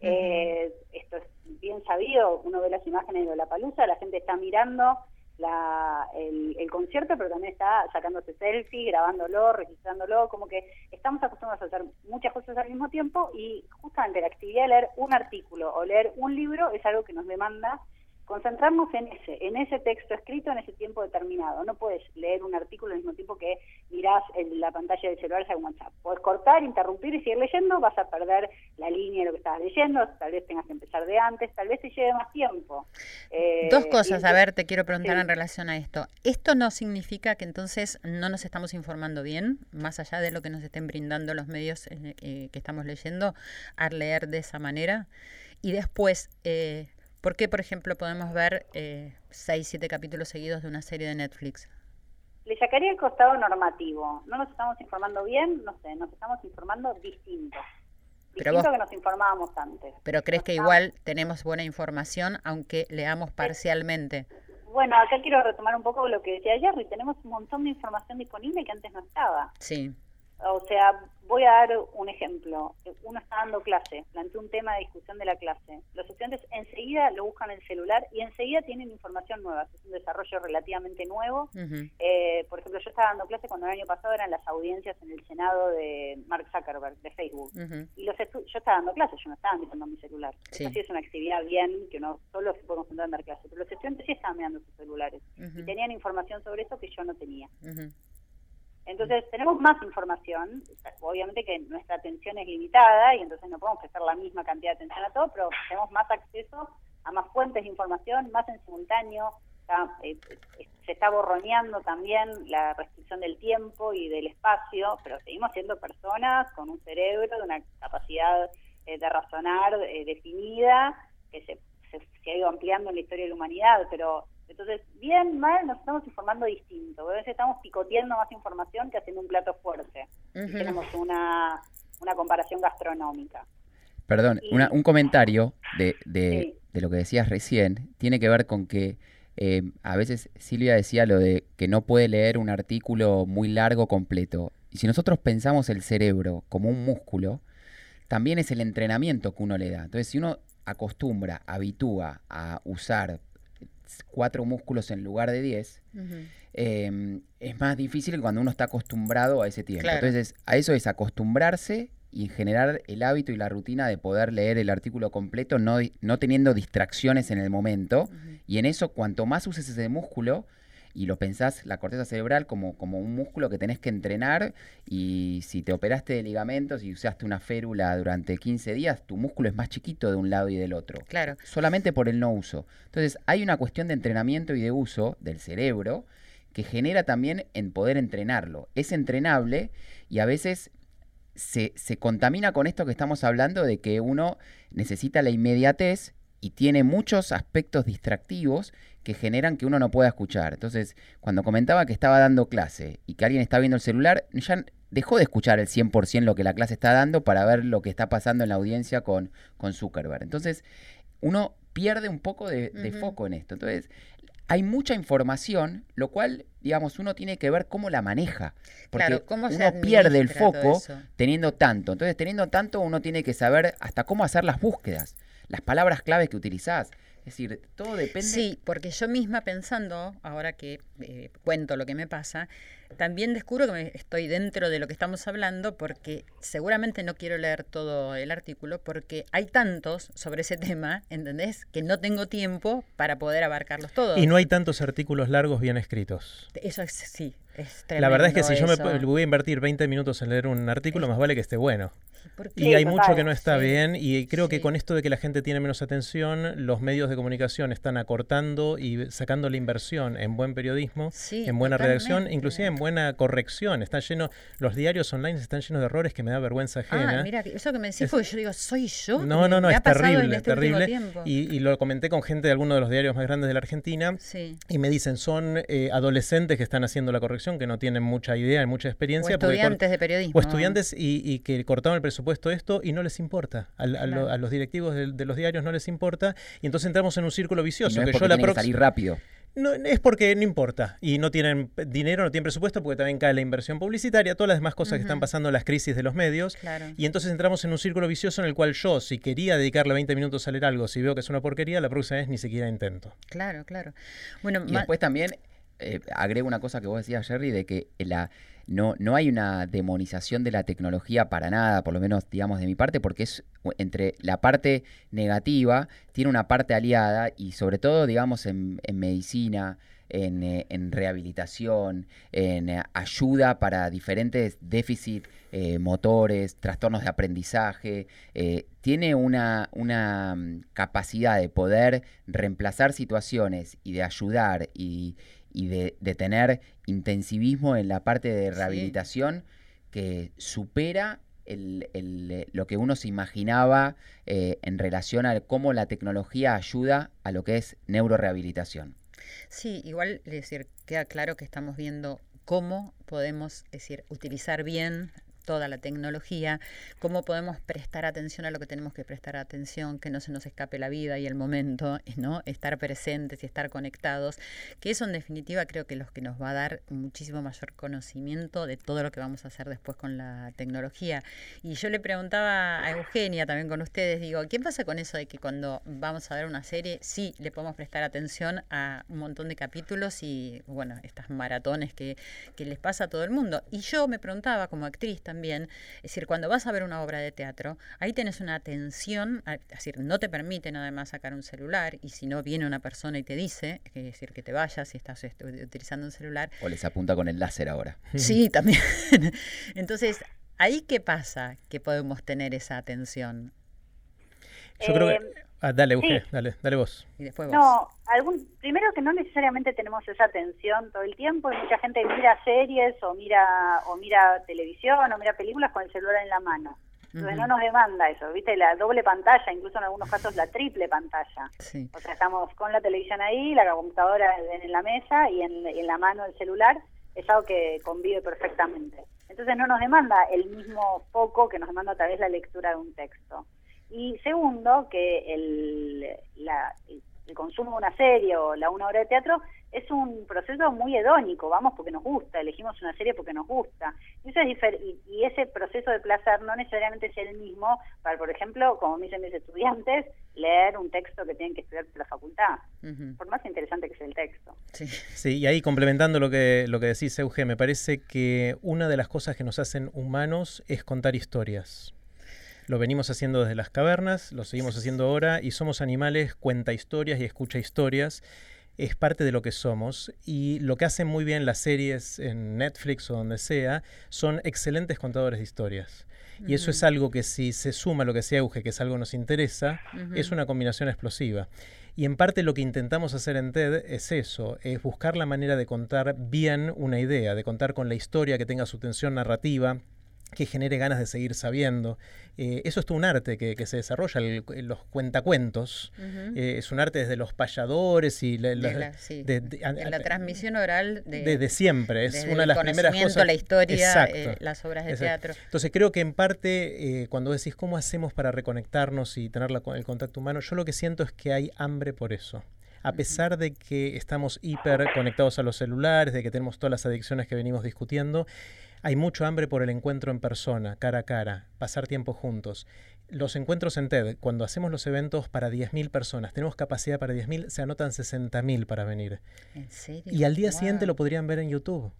Eh, esto es bien sabido, uno ve las imágenes de la palusa, la gente está mirando la, el, el concierto, pero también está sacándose selfie, grabándolo, registrándolo, como que estamos acostumbrados a hacer muchas cosas al mismo tiempo y justamente la actividad de leer un artículo o leer un libro es algo que nos demanda concentrarnos en ese, en ese texto escrito en ese tiempo determinado. No puedes leer un artículo al mismo tiempo que mirás en la pantalla del celular en WhatsApp. Puedes cortar, interrumpir y seguir leyendo, vas a perder la línea de lo que estabas leyendo, tal vez tengas que empezar de antes, tal vez te lleve más tiempo. Eh, Dos cosas, a ver, te quiero preguntar sí. en relación a esto. ¿Esto no significa que entonces no nos estamos informando bien, más allá de lo que nos estén brindando los medios eh, eh, que estamos leyendo, al leer de esa manera? Y después, eh, ¿Por qué, por ejemplo, podemos ver eh, seis, siete capítulos seguidos de una serie de Netflix? Le sacaría el costado normativo. No nos estamos informando bien, no sé, nos estamos informando distinto. Pero distinto vos- que nos informábamos antes. Pero crees Nos que estamos- igual tenemos buena información, aunque leamos parcialmente. Bueno, acá quiero retomar un poco lo que decía Jerry. Tenemos un montón de información disponible que antes no estaba. Sí. O sea, voy a dar un ejemplo. Uno está dando clase, plantea un tema de discusión de la clase. Los estudiantes enseguida lo buscan en el celular y enseguida tienen información nueva. Es un desarrollo relativamente nuevo. Eh, por ejemplo, yo estaba dando clase cuando el año pasado eran las audiencias en el Senado de Mark Zuckerberg, de Facebook. Y los yo estaba dando clases, yo no estaba mirando mi celular. Sí. Eso sí es una actividad bien, que uno solo se puede concentrar en dar clases. Pero los estudiantes sí estaban mirando sus celulares. Y tenían información sobre eso que yo no tenía. Entonces, tenemos más información. Obviamente que nuestra atención es limitada y entonces no podemos prestar la misma cantidad de atención a todo, pero tenemos más acceso a más fuentes de información, más en simultáneo. Eh, eh, se está borroneando también la restricción del tiempo y del espacio, pero seguimos siendo personas con un cerebro, una capacidad eh, de razonar eh, definida, que se, se, se ha ido ampliando en la historia de la humanidad, pero entonces, bien, mal, nos estamos informando distinto. A veces estamos picoteando más información que haciendo un plato fuerte. Ujú. tenemos una, una comparación gastronómica. Perdón, Y- una- un comentario de, de- Sí. de lo que decías recién tiene que ver con que eh, a veces Silvia decía lo de que no puede leer un artículo muy largo completo. Y si nosotros pensamos el cerebro como un músculo, también es el entrenamiento que uno le da. Entonces, si uno acostumbra, habitúa a usar cuatro músculos en lugar de diez, Ujú. eh, es más difícil cuando uno está acostumbrado a ese tiempo. Claro. Entonces, a eso es acostumbrarse y generar el hábito y la rutina de poder leer el artículo completo, no, no teniendo distracciones en el momento. Y en eso, cuanto más uses ese músculo, y lo pensás, la corteza cerebral, como, como un músculo que tenés que entrenar, y si te operaste de ligamentos y usaste una férula durante 15 días, tu músculo es más chiquito de un lado y del otro Claro. solamente por el no uso. Entonces, hay una cuestión de entrenamiento y de uso del cerebro que genera también en poder entrenarlo. Es entrenable y a veces se, se contamina con esto que estamos hablando de que uno necesita la inmediatez y tiene muchos aspectos distractivos que generan que uno no pueda escuchar. Entonces, cuando comentaba que estaba dando clase y que alguien está viendo el celular, ya dejó de escuchar el 100% lo que la clase está dando para ver lo que está pasando en la audiencia con, con Zuckerberg. Entonces, uno pierde un poco de, foco en esto. Entonces, hay mucha información, lo cual, digamos, uno tiene que ver cómo la maneja. Porque Claro, ¿cómo se uno pierde el foco teniendo tanto. Entonces, teniendo tanto, uno tiene que saber hasta cómo hacer las búsquedas, las palabras claves que utilizás. Es decir, todo depende. Sí, porque yo misma pensando, ahora que eh, cuento lo que me pasa, también descubro que me- estoy dentro de lo que estamos hablando porque seguramente no quiero leer todo el artículo porque hay tantos sobre ese tema, ¿entendés? Que no tengo tiempo para poder abarcarlos todos. Y no hay tantos artículos largos bien escritos. Eso es, sí, es La verdad es que si yo me eso. voy a invertir 20 minutos en leer un artículo, más vale que esté bueno. ¿Por Y hay total. mucho que no está Sí, bien y creo que sí. con esto de que la gente tiene menos atención, los medios de comunicación están acortando y sacando la inversión en buen periodismo, en buena redacción, totalmente. inclusive en buena corrección. Están llenos, los diarios online están llenos de errores que me da vergüenza ajena. Ah, mira, eso que me decís Es- porque yo digo, ¿soy yo? No, no, no, Me es ha pasado en terrible, este terrible. Y, y lo comenté con gente de alguno de los diarios más grandes de la Argentina. Sí. Y me dicen, son eh, adolescentes que están haciendo la corrección, que no tienen mucha idea y mucha O experiencia. cor- estudiantes de periodismo. o estudiantes y, y que cortaron el presupuesto esto y no les importa. A, lo- Claro. a los directivos de, de los diarios no les importa. Y entonces entramos en un círculo Y vicioso. no es que yo la que salir rápido. No, es porque no importa. Y no tienen dinero, no tienen presupuesto, porque también cae la inversión publicitaria, todas las demás cosas que están pasando, las crisis de los medios. Claro. Y entonces entramos en un círculo vicioso en el cual yo, si quería dedicarle 20 minutos a leer algo, si veo que es una porquería, la próxima vez ni siquiera intento. Claro, claro. Bueno, Y después también eh, agrego una cosa que vos decías, Jerry, de que la, no, no hay una demonización de la tecnología para nada, por lo menos digamos de mi parte, porque es entre la parte negativa, tiene una parte aliada y sobre todo digamos en, medicina, en, eh, en rehabilitación, en eh, ayuda para diferentes déficits eh, motores, trastornos de aprendizaje, tiene una, una mm, capacidad de poder reemplazar situaciones y de ayudar y, y de, de tener intensivismo en la parte de Sí. rehabilitación que supera el- el, eh, lo que uno se imaginaba eh, en relación a cómo la tecnología ayuda a lo que es neurorehabilitación. Sí, igual, es decir, queda claro que estamos viendo cómo podemos, es decir, utilizar bien toda la tecnología, cómo podemos prestar atención a lo que tenemos que prestar atención, que no se nos escape la vida y el momento, *laughs* ¿no? Estar presentes y estar conectados, que eso en definitiva creo que es lo que nos va a dar muchísimo mayor conocimiento de todo lo que vamos a hacer después con la tecnología. Y yo le preguntaba a Eugenia también con ustedes, digo, ¿qué pasa con eso de que cuando vamos a ver una serie, sí le podemos prestar atención a un montón de capítulos y, bueno, estas maratones que, que les pasa a todo el mundo? Y yo me preguntaba como actriz es decir, cuando vas a ver una obra de teatro, ahí tenés una atención, es decir, no te permiten además sacar un celular y si no viene una persona y te dice, es decir, que te vayas si estás utilizando un celular, O les apunta con el láser ahora. Sí, *laughs* también. *laughs* Entonces, ¿ahí qué pasa que podemos tener esa atención? Yo creo que... Ah, dale, Euge, sí. dale, dale vos. Y después vos. No, algún, primero que no necesariamente tenemos esa atención todo el tiempo y mucha gente mira series o mira o mira televisión o mira películas con el celular en la mano. Entonces no nos demanda eso, ¿viste? La doble pantalla, incluso en algunos casos la triple pantalla. Sí. O sea, estamos con la televisión ahí, la computadora en la mesa y en, y en la mano el celular. Es algo que convive perfectamente. Entonces no nos demanda el mismo foco que nos demanda a través de la lectura de un texto. Y segundo, que el, la- el- consumo de una serie o la una hora de teatro es un proceso muy hedónico, vamos porque nos gusta, elegimos una serie porque nos gusta. Y, eso es difer- y, y ese proceso de placer no necesariamente es el mismo para, por ejemplo, como me dicen mis estudiantes, leer un texto que tienen que estudiar para la facultad, por más interesante que sea el texto. Sí. Sí, y ahí complementando lo que, lo que decís, Euge, me parece que una de las cosas que nos hacen humanos es contar historias. Lo venimos haciendo desde las cavernas, lo seguimos haciendo ahora y somos animales cuenta historias y escucha historias. Es parte de lo que somos y lo que hacen muy bien las series en Netflix o donde sea son excelentes contadores de historias. Y eso es algo que si se suma a lo que sea Euge, que es algo que nos interesa, es una combinación explosiva. Y en parte lo que intentamos hacer en TED es eso, es buscar la manera de contar bien una idea, de contar con la historia que tenga su tensión narrativa, que genere ganas de seguir sabiendo. Eh, eso es todo un arte que, que se desarrolla, el- los cuentacuentos. Eh, es un arte desde los payadores y la, De la- la- sí. de- de- En la transmisión oral de, desde siempre. Es una de las primeras cosas. la historia, eh, las obras de Exacto. teatro. Entonces creo que en parte, cuando decís cómo hacemos para reconectarnos y tener el contacto humano, yo lo que siento es que hay hambre por eso. A pesar de que estamos hiper conectados a los celulares, de que tenemos todas las adicciones que venimos discutiendo, hay mucho hambre por el encuentro en persona, cara a cara, pasar tiempo juntos. Los encuentros en TED, cuando hacemos los eventos para 10.000 personas, tenemos capacidad para 10.000, se anotan 60.000 para venir. ¿En serio? Y al día siguiente lo podrían ver en YouTube,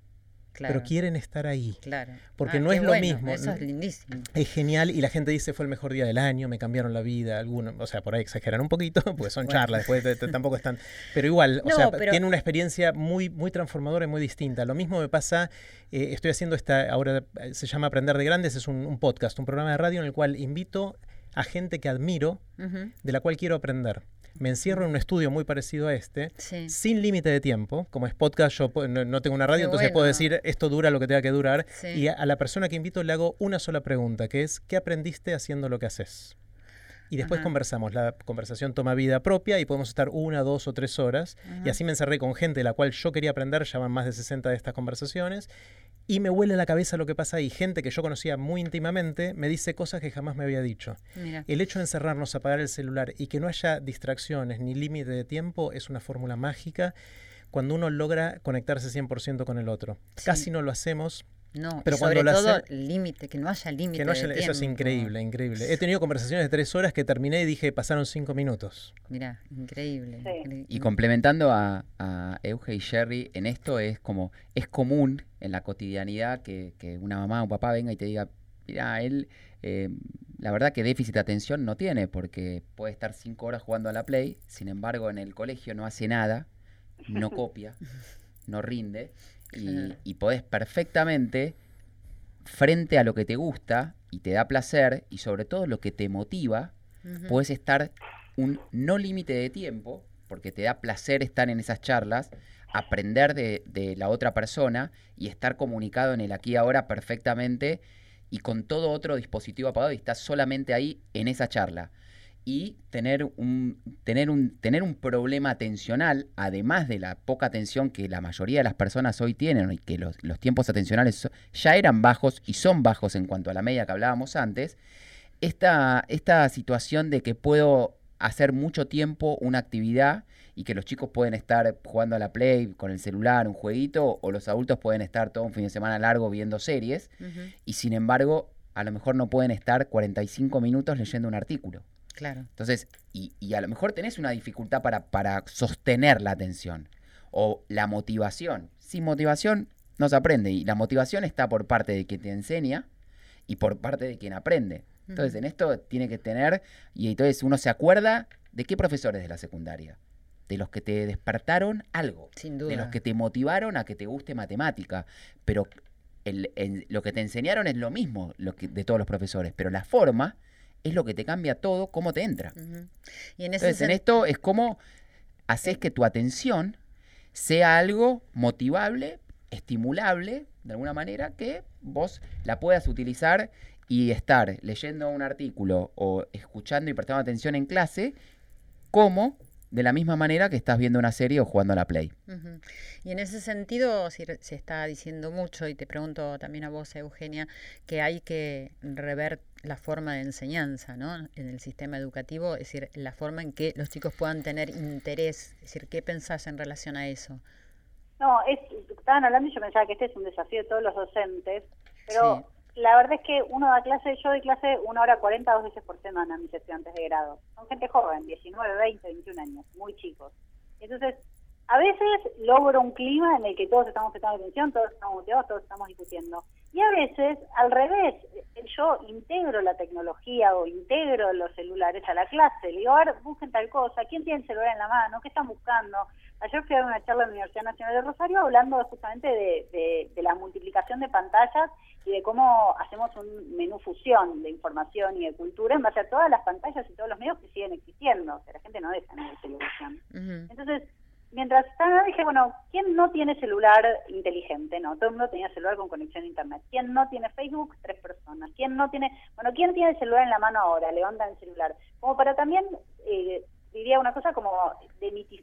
Claro, pero quieren estar ahí. claro. porque Ah, no es lo bueno, mismo. Eso es lindísimo. Es genial y la gente dice fue el mejor día del año, me cambiaron la vida, algunos, o sea, por ahí exageran un poquito, *laughs* pues son Bueno. charlas, después de- de- tampoco están, pero igual, o *laughs* sea, pero- tiene una experiencia muy muy transformadora y muy distinta. Lo mismo me pasa, eh, estoy haciendo esta, ahora eh, se llama Aprender de Grandes, es un, un podcast, un programa de radio en el cual invito a gente que admiro, de la cual quiero aprender. Me encierro en un estudio muy parecido a este, Sí. sin límite de tiempo. Como es podcast, yo no, no tengo una radio, Qué entonces puedo decir esto dura lo que tenga que durar. Sí. Y a, a la persona que invito le hago una sola pregunta, que es ¿qué aprendiste haciendo lo que haces? Y después Ajá. conversamos. La conversación toma vida propia y podemos estar una, dos o tres horas. Y así me encerré con gente de la cual yo quería aprender, ya van más de 60 de estas conversaciones. Y me huele la cabeza lo que pasa ahí. Gente que yo conocía muy íntimamente me dice cosas que jamás me había dicho. Mira. El hecho de encerrarnos, apagar el celular y que no haya distracciones ni límite de tiempo es una fórmula mágica cuando uno logra conectarse 100% con el otro. Sí. Casi no lo hacemos, No, pero sobre cuando lo todo límite, que no haya límite. no eso es increíble, increíble. He tenido conversaciones de tres horas que terminé y dije pasaron cinco minutos. Mira, increíble. Sí. increíble. Y complementando a, a Euge y Jerry, en esto es como, es común en la cotidianidad que, que una mamá o un papá venga y te diga, mira, él, eh, la verdad que déficit de atención no tiene, porque puede estar cinco horas jugando a la Play, sin embargo en el colegio no hace nada, no copia, *laughs* no rinde, y, y podés perfectamente, frente a lo que te gusta y te da placer, y sobre todo lo que te motiva, Ujú. puedes estar un no límite de tiempo, porque te da placer estar en esas charlas, aprender de, la otra persona y estar comunicado en el aquí y ahora perfectamente y con todo otro dispositivo apagado y estás solamente ahí en esa charla. Y tener un, tener un, tener un problema atencional, además de la poca atención que la mayoría de las personas hoy tienen y que los, los tiempos atencionales ya eran bajos y son bajos en cuanto a la media que hablábamos antes, esta, esta situación de que puedo hacer mucho tiempo una actividad y que los chicos pueden estar jugando a la Play con el celular, un jueguito, o los adultos pueden estar todo un fin de semana largo viendo series, y sin embargo, a lo mejor no pueden estar 45 minutos leyendo un artículo. Claro. Entonces, y, y a lo mejor tenés una dificultad para, para sostener la atención o la motivación. Sin motivación no se aprende y la motivación está por parte de quien te enseña y por parte de quien aprende. Entonces, en esto tiene que tener, y entonces uno se acuerda de qué profesores de la secundaria, de los que te despertaron algo, Sin de duda. los que te motivaron a que te guste matemática, pero el- el- lo que te enseñaron es lo mismo lo que, de todos los profesores, pero la forma es lo que te cambia todo, cómo te entra. Y en ese Entonces, en esto es como haces que tu atención sea algo motivable, estimulable, de alguna manera, que vos la puedas utilizar y estar leyendo un artículo o escuchando y prestando atención en clase, como de la misma manera que estás viendo una serie o jugando a la Play. Y en ese sentido si se está diciendo mucho, y te pregunto también a vos, Eugenia, que hay que rever la forma de enseñanza ¿no? en el sistema educativo, es decir, la forma en que los chicos puedan tener interés. Es decir, ¿qué pensás en relación a eso? No, es, estaban hablando y yo pensaba que este es un desafío de todos los docentes, pero la verdad es que uno da clase, yo doy clase una hora cuarenta dos veces por semana a mis estudiantes de grado. Son gente joven, 19, 20, 21 años, muy chicos. Entonces, a veces logro un clima en el que todos estamos prestando atención, todos estamos motivados, todos estamos discutiendo. Y a veces, al revés, yo integro la tecnología o integro los celulares a la clase. Le digo, a ver, busquen tal cosa, ¿quién tiene el celular en la mano? ¿Qué están buscando? Ayer fui a una charla en la Universidad Nacional de Rosario hablando justamente de, de- de la multiplicación de pantallas y de cómo hacemos un menú fusión de información y de cultura en base a todas las pantallas y todos los medios que siguen existiendo. O sea, la gente no deja de televisión. Entonces, mientras estaba, dije, bueno, ¿quién no tiene celular inteligente? No, todo el mundo tenía celular con conexión a internet. ¿Quién no tiene Facebook? Tres personas. ¿Quién no tiene, bueno, ¿quién tiene el celular en la mano ahora? Levantan el celular. Como para también, eh, diría una cosa como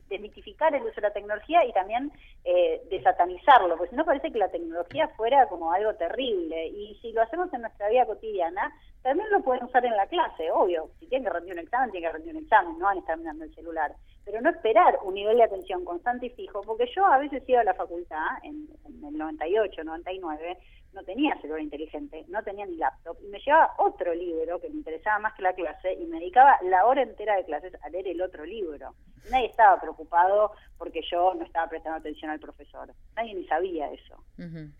desmitificar el uso de la tecnología y también eh, desatanizarlo, porque si no parece que la tecnología fuera como algo terrible. Y si lo hacemos en nuestra vida cotidiana, también lo pueden usar en la clase, obvio. Si tienen que rendir un examen, tienen que rendir un examen, no van a estar mirando el celular. Pero no esperar un nivel de atención constante y fijo, porque yo a veces iba a la facultad, en, en el 98, 99, no tenía celular inteligente, no tenía ni laptop, y me llevaba otro libro que me interesaba más que la clase, y me dedicaba la hora entera de clases a leer el otro libro. Nadie estaba preocupado porque yo no estaba prestando atención al profesor. Nadie ni sabía eso.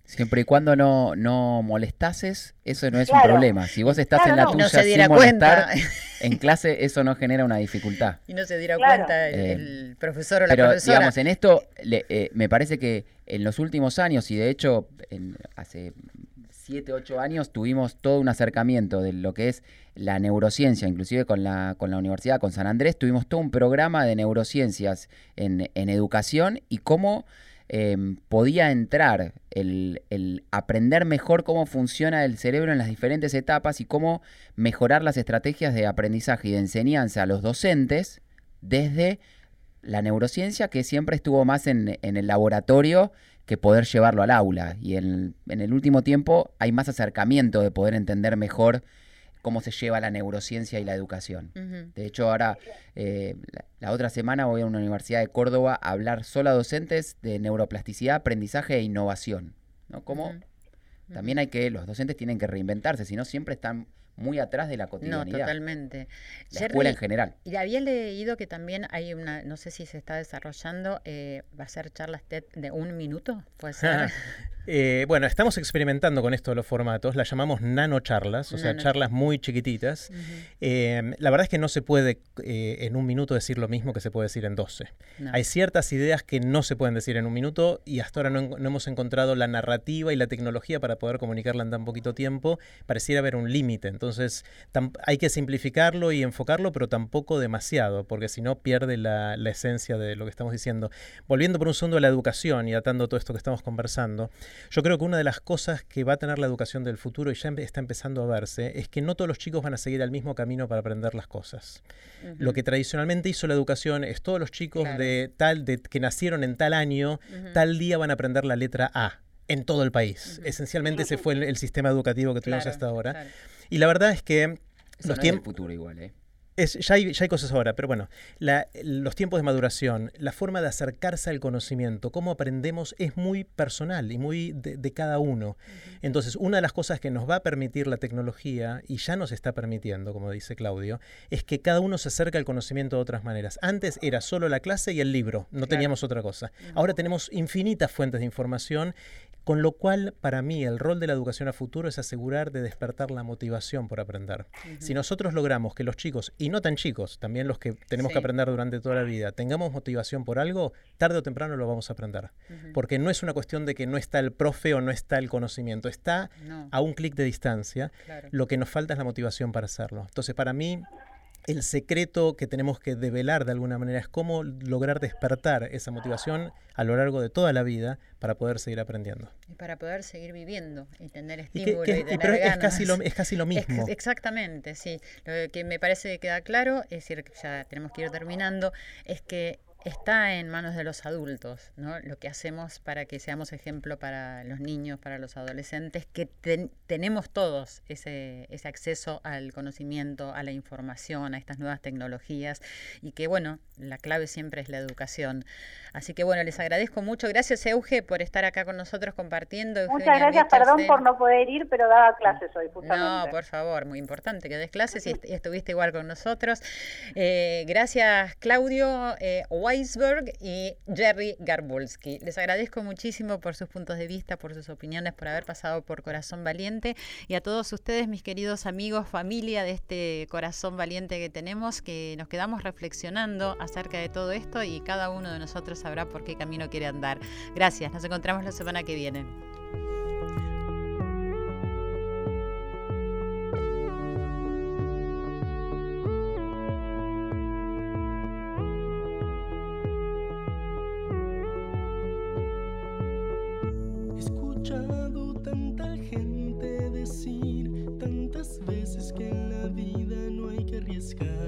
Siempre y cuando no, no molestases, eso no es Claro. un problema. Si vos estás Claro, en la no. Tuya no se diera sin molestar, cuenta. en clase eso no genera una dificultad. y no se diera Claro. cuenta el, Eh, el profesor o la Pero profesora. digamos, en esto le- eh, me parece que en los últimos años, y de hecho en, hace 7, 8 años, tuvimos todo un acercamiento de lo que es la neurociencia, inclusive con la, con la universidad, con San Andrés, tuvimos todo un programa de neurociencias en, en educación y cómo eh, podía entrar el, el aprender mejor cómo funciona el cerebro en las diferentes etapas y cómo mejorar las estrategias de aprendizaje y de enseñanza a los docentes desde la neurociencia que siempre estuvo más en, en el laboratorio que poder llevarlo al aula. Y en, en el último tiempo hay más acercamiento de poder entender mejor cómo se lleva la neurociencia y la educación. De hecho, ahora, eh, la, la otra semana voy a una universidad de Córdoba a hablar solo a docentes de neuroplasticidad, aprendizaje e innovación. ¿no? Ujú. también hay que, los docentes tienen que reinventarse, si no siempre están muy atrás de la No, cotidianidad. totalmente. la Jerry, escuela en general. Y había leído que también hay una, no sé si se está desarrollando, eh, va a ser charlas TED de un minuto, puede ser. *laughs* Eh, bueno, estamos experimentando con esto de los formatos, las llamamos nanocharlas, o sea, charlas muy chiquititas. Eh, la verdad es que no se puede en un minuto decir lo mismo que se puede decir en 12. No. Hay ciertas ideas que no se pueden decir en un minuto y hasta ahora no, no hemos encontrado la narrativa y la tecnología para poder comunicarla en tan poquito tiempo. Pareciera haber un límite, entonces hay que simplificarlo y enfocarlo, pero tampoco demasiado, porque si no pierde la, la esencia de lo que estamos diciendo. Volviendo por un segundo a la educación y atando todo esto que estamos conversando, Yo creo que una de las cosas que va a tener la educación del futuro y ya está empezando a verse es que no todos los chicos van a seguir el mismo camino para aprender las cosas. Lo que tradicionalmente hizo la educación es todos los chicos de tal de que nacieron en tal año, tal día van a aprender la letra A en todo el país. Esencialmente ese fue el, sistema educativo que tuvimos hasta ahora. Y la verdad es que los tiempos futuro igual, ¿eh? Ya, hay, ya, hay, cosas ahora, pero bueno, los tiempos de maduración, la forma de acercarse al conocimiento, cómo aprendemos es muy personal y muy de, cada uno. Entonces, una de las cosas que nos va a permitir la tecnología, y ya nos está permitiendo, como dice Claudio, es que cada uno se acerca al conocimiento de otras maneras. Antes era solo la clase y el libro, no teníamos otra cosa. Ahora tenemos infinitas fuentes de información con lo cual, para mí, el rol de la educación a futuro es asegurar de despertar la motivación por aprender. Si nosotros logramos que los chicos, y no tan chicos, también los que tenemos que aprender durante toda la vida, tengamos motivación por algo, tarde o temprano lo vamos a aprender. Porque no es una cuestión de que no está el profe o no está el conocimiento, está a un clic de distancia. Lo que nos falta es la motivación para hacerlo. Entonces, para mí, el secreto que tenemos que develar de alguna manera es cómo lograr despertar esa motivación a lo largo de toda la vida para poder seguir aprendiendo. Y para poder seguir viviendo y tener estímulo y, pero Es casi, lo, es casi lo mismo. exactamente, sí. Lo que me parece que queda claro, es decir, ya tenemos que ir terminando, es que está en manos de los adultos, ¿no? Lo que hacemos para que seamos ejemplo para los niños, para los adolescentes, que tenemos todos ese, ese acceso al conocimiento, a la información, a estas nuevas tecnologías y que, bueno, la clave siempre es la educación. Así que, bueno, les agradezco mucho. Gracias, Euge, por estar acá con nosotros compartiendo. Muchas gracias, perdón por no poder ir, pero daba clases hoy, justamente. No, por favor, muy importante que des clases y, estuviste igual con nosotros. Eh, gracias, Claudio. Eh, Weisberg y Jerry Garbulski. Les agradezco muchísimo por sus puntos de vista, por sus opiniones, por haber pasado por Corazón Valiente y a todos ustedes, mis queridos amigos, familia de este Corazón Valiente que tenemos, que nos quedamos reflexionando acerca de todo esto y cada uno de nosotros sabrá por qué camino quiere andar. Gracias, nos encontramos la semana que viene. En